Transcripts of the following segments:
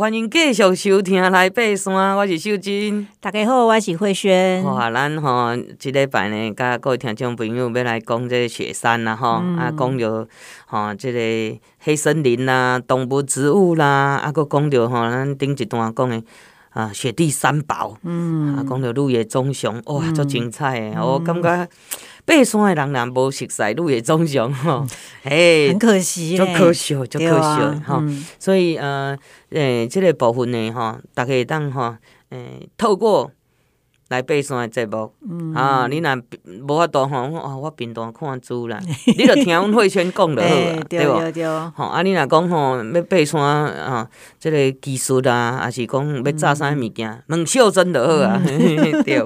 欢迎继续收听来爬山，我是秀珍。大家好，我是慧萱。好啊，咱吼，即礼拜呢，甲各位听众朋友要来讲这个雪山啦，吼、嗯，啊，讲着吼，这个黑森林啦，动物植物啦，啊，搁讲着吼，咱顶一段讲的啊，雪地三宝，嗯，啊，讲着鹿野棕熊，哇，足精彩诶，我感觉。爬山的人若无熟悉鹿野棕熊吼，嘿，很可惜，足可惜，足可惜吼。嗯、所以呃，诶、欸，即、这个部分呢，吼，逐个会当吼，诶、欸，透过来爬山的节目，嗯、啊，你若无法度吼，我我频道看书啦，你著听阮慧轩讲就好啊，对无？吼，啊，你若讲吼要爬山啊，即、这个技术啊，还是讲要炸啥物件，问秀珍就好啊，嗯、对。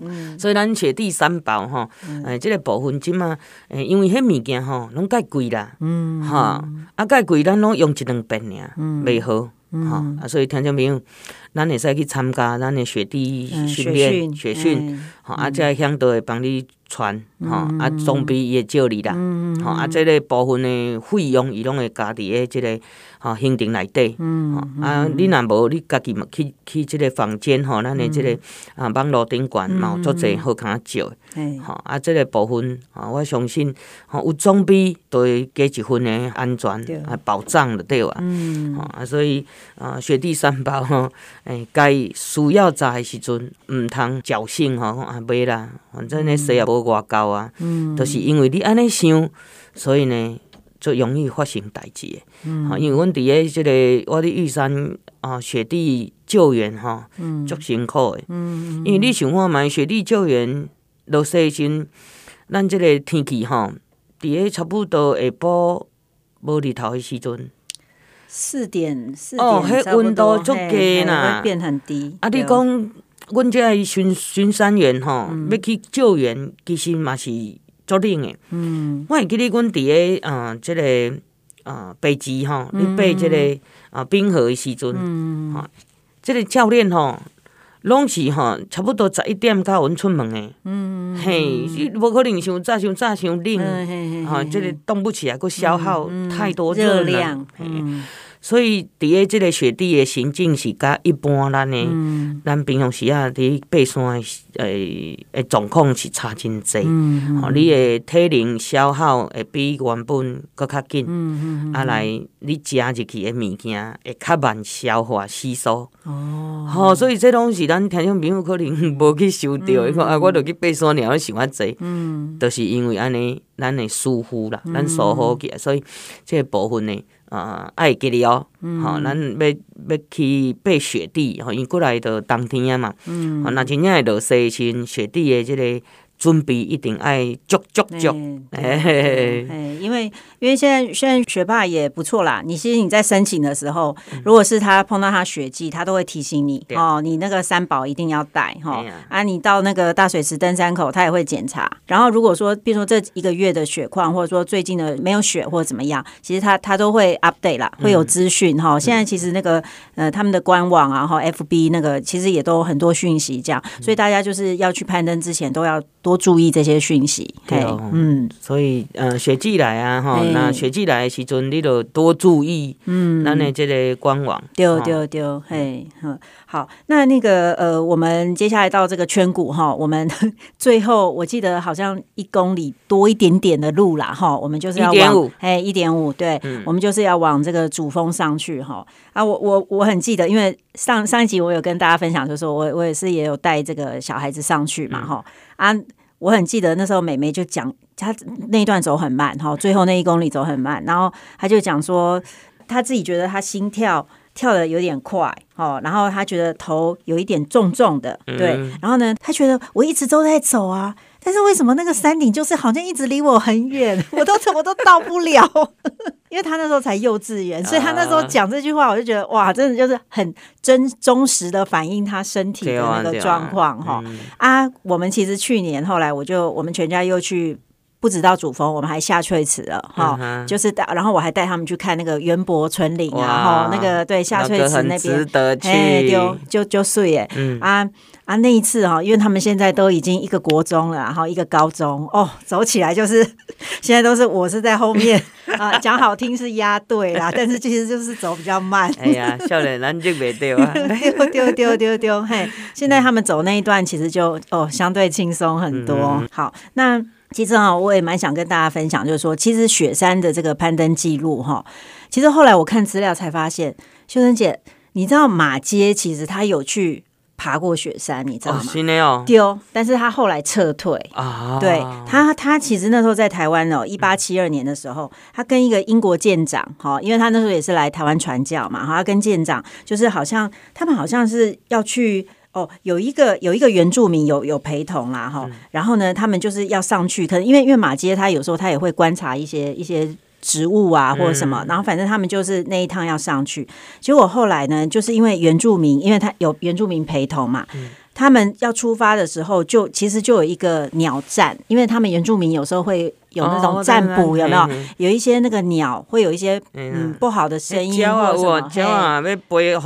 嗯、所以咱雪地三宝吼，诶、嗯，即、欸这个部分即嘛，诶、欸，因为迄物件吼，拢介贵啦，嗯，吼，啊，介贵，咱拢用一两遍尔，袂好，吼、嗯，啊，所以听众朋友，咱会使去参加咱的雪地训练、雪训，吼，啊，这向导会帮你传，吼，啊，装备伊会借你啦，吼，啊，即个部分的费用，伊拢会加伫诶即个。吼，行程内底，吼啊，你若无你家己嘛去去即个房间吼，咱的即个啊网络顶悬嘛有足济好康照，吼啊，即个部分啊，我相信吼有装备都会加一份的安全啊保障就对啊，吼啊，所以啊雪地三宝吼，诶，该需要在的时阵毋通侥幸吼啊袂啦，反正咧说也无外交啊，都是因为你安尼想，所以呢。就容易发生代志的，嗯、因为阮伫个即个我伫玉山啊雪地救援吼，足、嗯、辛苦诶，嗯、因为你想看嘛，雪地救援落雪时，咱即个天气吼，伫个差不多下晡无日头诶时阵，四点四点哦，迄温度足低啦，变很低。啊，你讲阮这巡巡山员吼，嗯、要去救援，其实嘛是。足冷诶，嗯，我会记得阮伫个啊，即个啊，北极吼，你爬即个啊冰河诶时阵，嗯，哈，即个教练吼，拢是吼，差不多十一点甲阮出门诶，嗯，嘿，无可能伤早伤早伤冷，哈，即个动不起来，佫消耗太多热量，嗯。所以，伫个即个雪地的行进是甲一般咱的，嗯、咱平常时啊，伫爬山诶诶诶状况是差真济。嗯，吼、嗯，你的体能消耗会比原本搁较紧。啊，来你食入去诶物件会较慢消化吸收。哦。吼，所以这拢是咱听众朋友可能无去想到的。嗯、啊，我着去爬山了，我想较济。嗯。都是因为安尼，咱的疏忽啦，咱疏忽起来，所以即个部分呢。啊，爱记哩哦，好，咱要要去爬雪地，吼，因为过来着冬天啊嘛，吼，那真正会落雪时，雪地的这个。准备一定爱足足足，哎，因为因为现在现在学霸也不错啦。你其实你在申请的时候，如果是他碰到他雪季，他都会提醒你哦，你那个三宝一定要带哈。啊，你到那个大水池登山口，他也会检查。然后如果说，比如说这一个月的雪况，或者说最近的没有雪或者怎么样，其实他他都会 update 啦，会有资讯哈。现在其实那个呃他们的官网啊，哈，FB 那个其实也都很多讯息这样，所以大家就是要去攀登之前都要。多注意这些讯息，对，嗯，所以，呃，雪季来啊，哈，那雪季来的时阵，你就多注意，嗯，咱的这个官网，对对对，嘿，好，那那个，呃，我们接下来到这个圈谷哈，我们 最后我记得好像一公里多一点点的路啦，哈，我们就是要往，哎，一点五，对，我们就是要往这个主峰上去，哈，啊，我我我很记得，因为上上一集我有跟大家分享，就是说我我也是也有带这个小孩子上去嘛，哈，啊。我很记得那时候美美就讲，她那一段走很慢哈，最后那一公里走很慢，然后她就讲说，她自己觉得她心跳跳的有点快哦，然后她觉得头有一点重重的，对，然后呢，她觉得我一直都在走啊。但是为什么那个山顶就是好像一直离我很远，我都怎么都到不了？因为他那时候才幼稚园，所以他那时候讲这句话，我就觉得哇，真的就是很真忠实的反映他身体的那个状况哈。啊，我们其实去年后来我就我们全家又去不止到主峰，我们还下翠池了哈，嗯、就是带，然后我还带他们去看那个元博纯林啊，然后哇那个对下翠池那边，值得去，就就就睡耶，嗯啊啊那一次哈，因为他们现在都已经一个国中了，然后一个高中哦，走起来就是 现在都是我是在后面 啊，讲好听是压队啦，但是其实就是走比较慢。哎呀，少年咱就没丢啊，丢丢丢丢丢嘿，现在他们走那一段其实就哦相对轻松很多。嗯、好，那。其实啊，我也蛮想跟大家分享，就是说，其实雪山的这个攀登记录哈，其实后来我看资料才发现，秀珍姐，你知道马街其实他有去爬过雪山，你知道吗？哦，丢、哦，但是他后来撤退啊。对他，他其实那时候在台湾哦，一八七二年的时候，他跟一个英国舰长哈，因为他那时候也是来台湾传教嘛，哈他跟舰长就是好像他们好像是要去。哦，有一个有一个原住民有有陪同啦，哈，然后呢，他们就是要上去，可能因为因为马街他有时候他也会观察一些一些植物啊或者什么，然后反正他们就是那一趟要上去，结果后来呢，就是因为原住民，因为他有原住民陪同嘛，他们要出发的时候就其实就有一个鸟站，因为他们原住民有时候会有那种占卜，有没有？有一些那个鸟会有一些嗯不好的声音或者什么。飞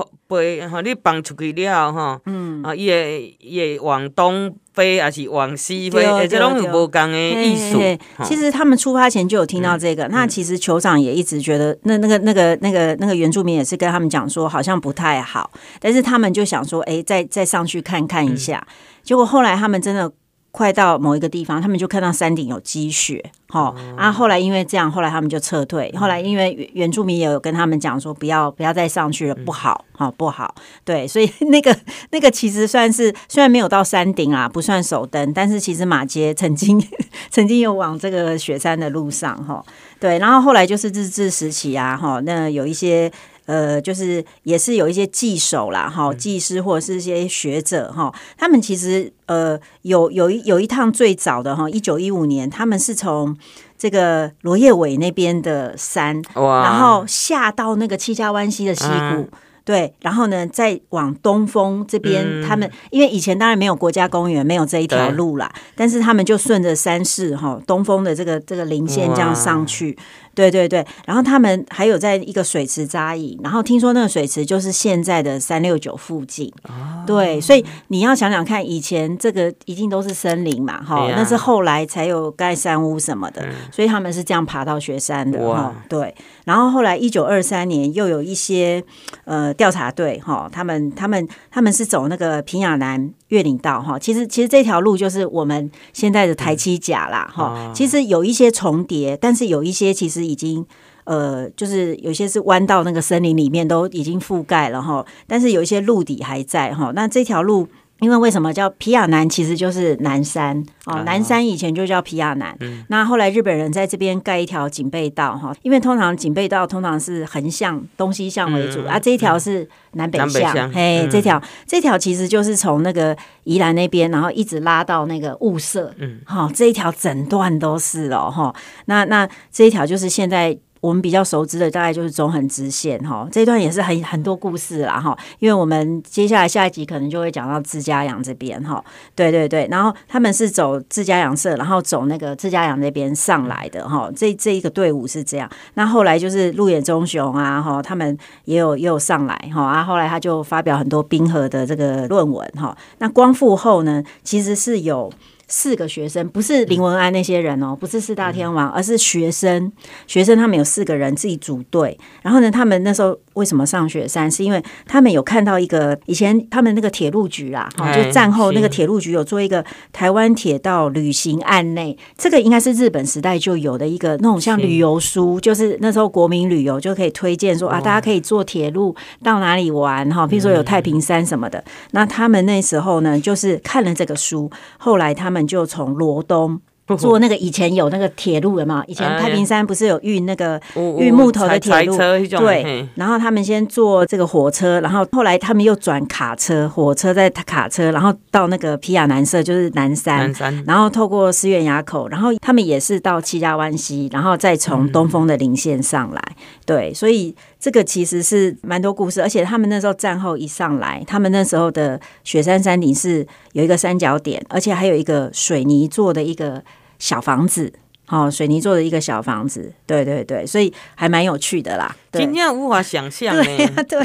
吼，你放出去了吼，嗯，啊，伊会伊会往东飞，还是往西飞？这拢有无共的意思。其实他们出发前就有听到这个，那其实酋长也一直觉得，那那个那个那个那个原住民也是跟他们讲说，好像不太好，但是他们就想说，哎，再再上去看看一下。结果后来他们真的。快到某一个地方，他们就看到山顶有积雪，哈、嗯、啊！后来因为这样，后来他们就撤退。后来因为原住民也有跟他们讲说，不要不要再上去了，不好，哈、嗯，不好。对，所以 那个那个其实算是虽然没有到山顶啊，不算首登，但是其实马街曾经 曾经有往这个雪山的路上，哈，对。然后后来就是日治时期啊，哈，那有一些。呃，就是也是有一些技手啦，哈，技师或者是一些学者哈，他们其实呃有有一有一趟最早的哈，一九一五年，他们是从这个罗叶尾那边的山，然后下到那个七家湾溪的溪谷，啊、对，然后呢再往东峰这边，嗯、他们因为以前当然没有国家公园，没有这一条路啦，但是他们就顺着山势哈，东峰的这个这个林线这样上去。对对对，然后他们还有在一个水池扎营，然后听说那个水池就是现在的三六九附近。哦、对，所以你要想想看，以前这个一定都是森林嘛，哈、啊，那是后来才有盖山屋什么的，嗯、所以他们是这样爬到雪山的。哇，对。然后后来一九二三年又有一些呃调查队，哈，他们他们他们是走那个平亚南越岭道，哈，其实其实这条路就是我们现在的台七甲啦，哈、嗯，其实有一些重叠，但是有一些其实。已经呃，就是有些是弯到那个森林里面，都已经覆盖了哈。但是有一些路底还在哈。那这条路，因为为什么叫皮亚南？其实就是南山哦。南山以前就叫皮亚南。嗯、那后来日本人在这边盖一条警备道哈。因为通常警备道通常是横向东西向为主、嗯、啊，这一条是南北向。嗯、嘿，嗯、这条这条其实就是从那个宜兰那边，然后一直拉到那个雾社。嗯，好，这一条整段都是哦哈。那那这一条就是现在。我们比较熟知的大概就是中横支线哈，这段也是很很多故事啦哈，因为我们接下来下一集可能就会讲到志嘉阳这边哈，对对对，然后他们是走志嘉阳社，然后走那个志嘉阳那边上来的哈，这这一个队伍是这样，那后来就是鹿野忠雄啊哈，他们也有也有上来哈，啊后来他就发表很多冰河的这个论文哈，那光复后呢，其实是有。四个学生不是林文安那些人哦，不是四大天王，而是学生。学生他们有四个人自己组队，然后呢，他们那时候为什么上雪山？是因为他们有看到一个以前他们那个铁路局啦，哈，就战后那个铁路局有做一个台湾铁道旅行案内，这个应该是日本时代就有的一个那种像旅游书，就是那时候国民旅游就可以推荐说啊，大家可以坐铁路到哪里玩哈，比如说有太平山什么的。那他们那时候呢，就是看了这个书，后来他们。就从罗东 坐那个以前有那个铁路的嘛，以前太平山不是有运那个运木头的铁路？对，然后他们先坐这个火车，然后后来他们又转卡车，火车再卡车，然后到那个皮亚南社，就是南山，南山，然后透过思源垭口，然后他们也是到七家湾西，然后再从东峰的林线上来。对，所以。这个其实是蛮多故事，而且他们那时候战后一上来，他们那时候的雪山山顶是有一个三角点，而且还有一个水泥做的一个小房子。哦，水泥做的一个小房子，对对对，所以还蛮有趣的啦。真正无法想象呢。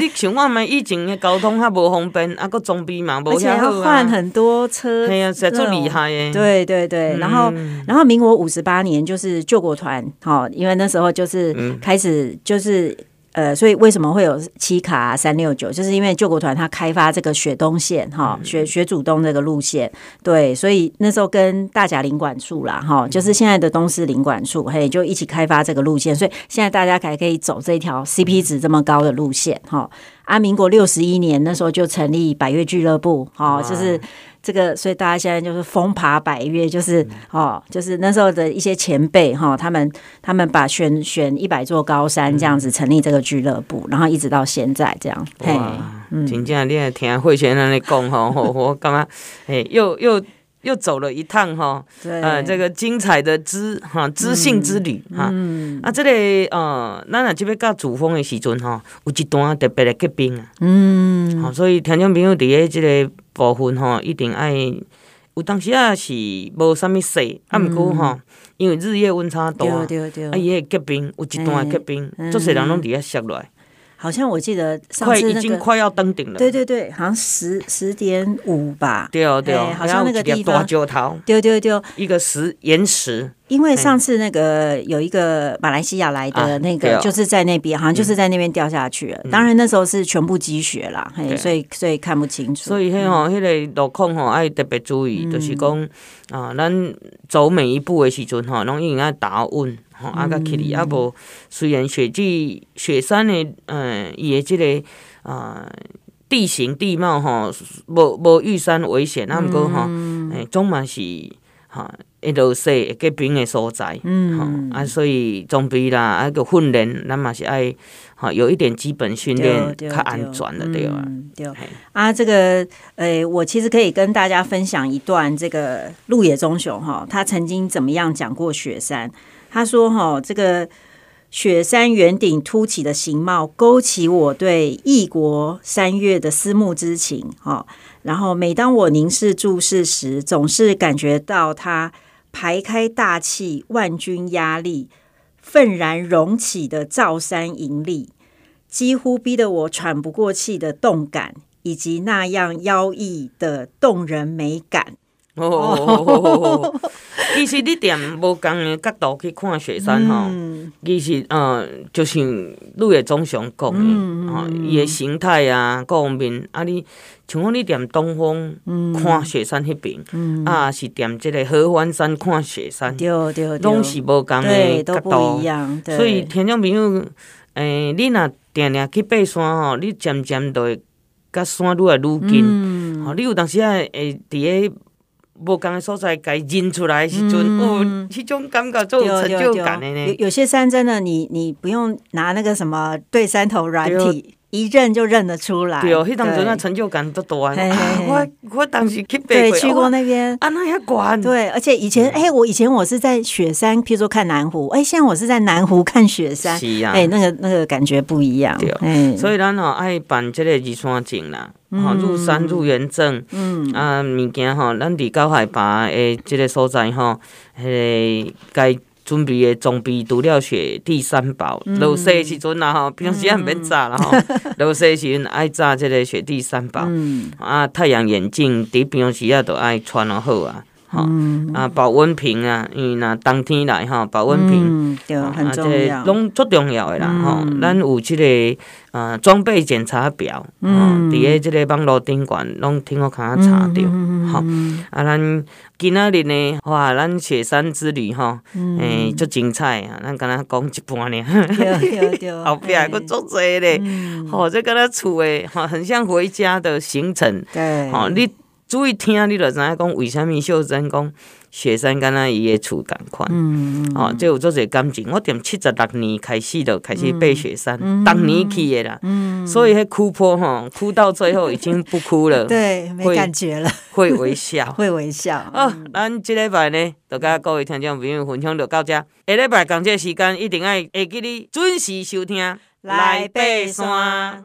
你想我们以前的交通还无方便，啊，个装逼嘛无遐好啊。换很多车，对啊，实在厉害耶。对对对，然后然后民国五十八年就是救国团，哦，因为那时候就是开始就是。呃，所以为什么会有七卡三六九？就是因为救国团他开发这个雪东线哈，雪雪主东这个路线，对，所以那时候跟大甲领馆处啦哈，就是现在的东势领馆处，嘿，就一起开发这个路线，所以现在大家还可以走这条 CP 值这么高的路线哈。啊，民国六十一年那时候就成立百越俱乐部，哈，就是。这个，所以大家现在就是疯爬百岳，就是哦，就是那时候的一些前辈哈，他们他们把选选一百座高山这样子成立这个俱乐部，然后一直到现在这样。哇，嗯，真正你还听慧娴那里讲吼，我干嘛？哎，又又又走了一趟哈，呃，这个精彩的知哈知性之旅哈。嗯，啊，这个呃，咱若这边到主峰的时阵哈，有一段特别的结冰啊。嗯，好，所以听众朋友伫个这个。部分吼，一定爱有当时啊是无啥物雪，啊毋过吼，因为日夜温差大，啊伊会结冰，有一段结冰，足侪人拢伫遐摔落来。好像我记得上次、那个、快已经快要登顶了。对对对，好像十十点五吧。对哦对哦，好像那个地方大石头。对对对，一个石岩石。因为上次那个有一个马来西亚来的那个，就是在那边，好像就是在那边掉下去了。当然那时候是全部积雪啦，所以所以看不清楚。所以迄吼，迄个路况吼，爱特别注意，就是讲啊，咱走每一步的时阵吼，拢应该打稳。吼，啊，甲起哩，啊无，虽然雪季雪山的，嗯，伊的即个啊地形地貌吼，无无遇山危险，啊毋过吼，诶，总嘛是哈会落雪会结冰的所在，嗯，啊，所以装备啦，啊个训练，咱嘛是爱，哈，有一点基本训练较安全的对啊。对啊，这个，诶，我其实可以跟大家分享一段这个鹿野中雄哈，他曾经怎么样讲过雪山。他说：“哈，这个雪山圆顶凸起的形貌，勾起我对异国山岳的思慕之情。哈，然后每当我凝视注视时，总是感觉到它排开大气、万钧压力、愤然隆起的造山引力，几乎逼得我喘不过气的动感，以及那样妖异的动人美感。”哦，其实你踮无共诶角度去看雪山吼，嗯、其实呃，就是鹿野忠雄讲诶，吼伊诶形态啊，各方面。啊，你像讲你踮东峰看雪山迄边，嗯、啊是踮即个合欢山看雪山，对对，拢是无共诶角度，所以听众朋友，诶、欸，你若定定去爬山吼，你渐渐就会甲山愈来愈近，吼、嗯，你有当时啊会伫个。无共的所在，该认出来的时阵，嗯、哦，迄种感觉就有成就感的呢。有有些山真的，你你不用拿那个什么对山头软体。一认就认得出来，对哦，迄当阵那成就感都大。我我当时去对去过那边，啊，那也管。对，而且以前，哎，我以前我是在雪山，譬如说看南湖，哎，现在我是在南湖看雪山，哎，那个那个感觉不一样。对，所以咱哦爱办这个入山证啦，吼入山入园证，嗯。啊物件吼，咱伫高海拔诶即个所在吼，迄个该。准备的装备除了雪地三宝，落雪时阵啦吼，平常时也毋免扎啦吼，落雪时阵爱扎即个雪地三宝，嗯、啊太阳眼镜，伫平常时啊都爱穿了好啊。吼，啊，保温瓶啊，因为若冬天来吼，保温瓶，对，很重要，拢足重要的啦吼。咱有即个啊装备检查表，吼，伫个即个网络顶悬，拢听我看下查着，吼。啊，咱今仔日呢，哇，咱雪山之旅吼，诶，足精彩啊！咱敢若讲一半呢，对对 对，后壁还佫足侪咧，吼，这敢若厝诶，吼，很像回家的行程，对，吼，你。注意听，你就知影讲为虾米秀珍讲雪山敢若伊个厝共款，嗯嗯、哦，这有做侪感情。我踮七十六年开始就开始爬雪山，嗯、当年去的啦，嗯、所以迄哭坡吼，哭到最后已经不哭了，对，没感觉了，会微笑，会微笑。哦，咱这礼拜呢，就甲各位听众朋友分享就到这，下礼拜同这时间一定爱会记你准时收听来爬山。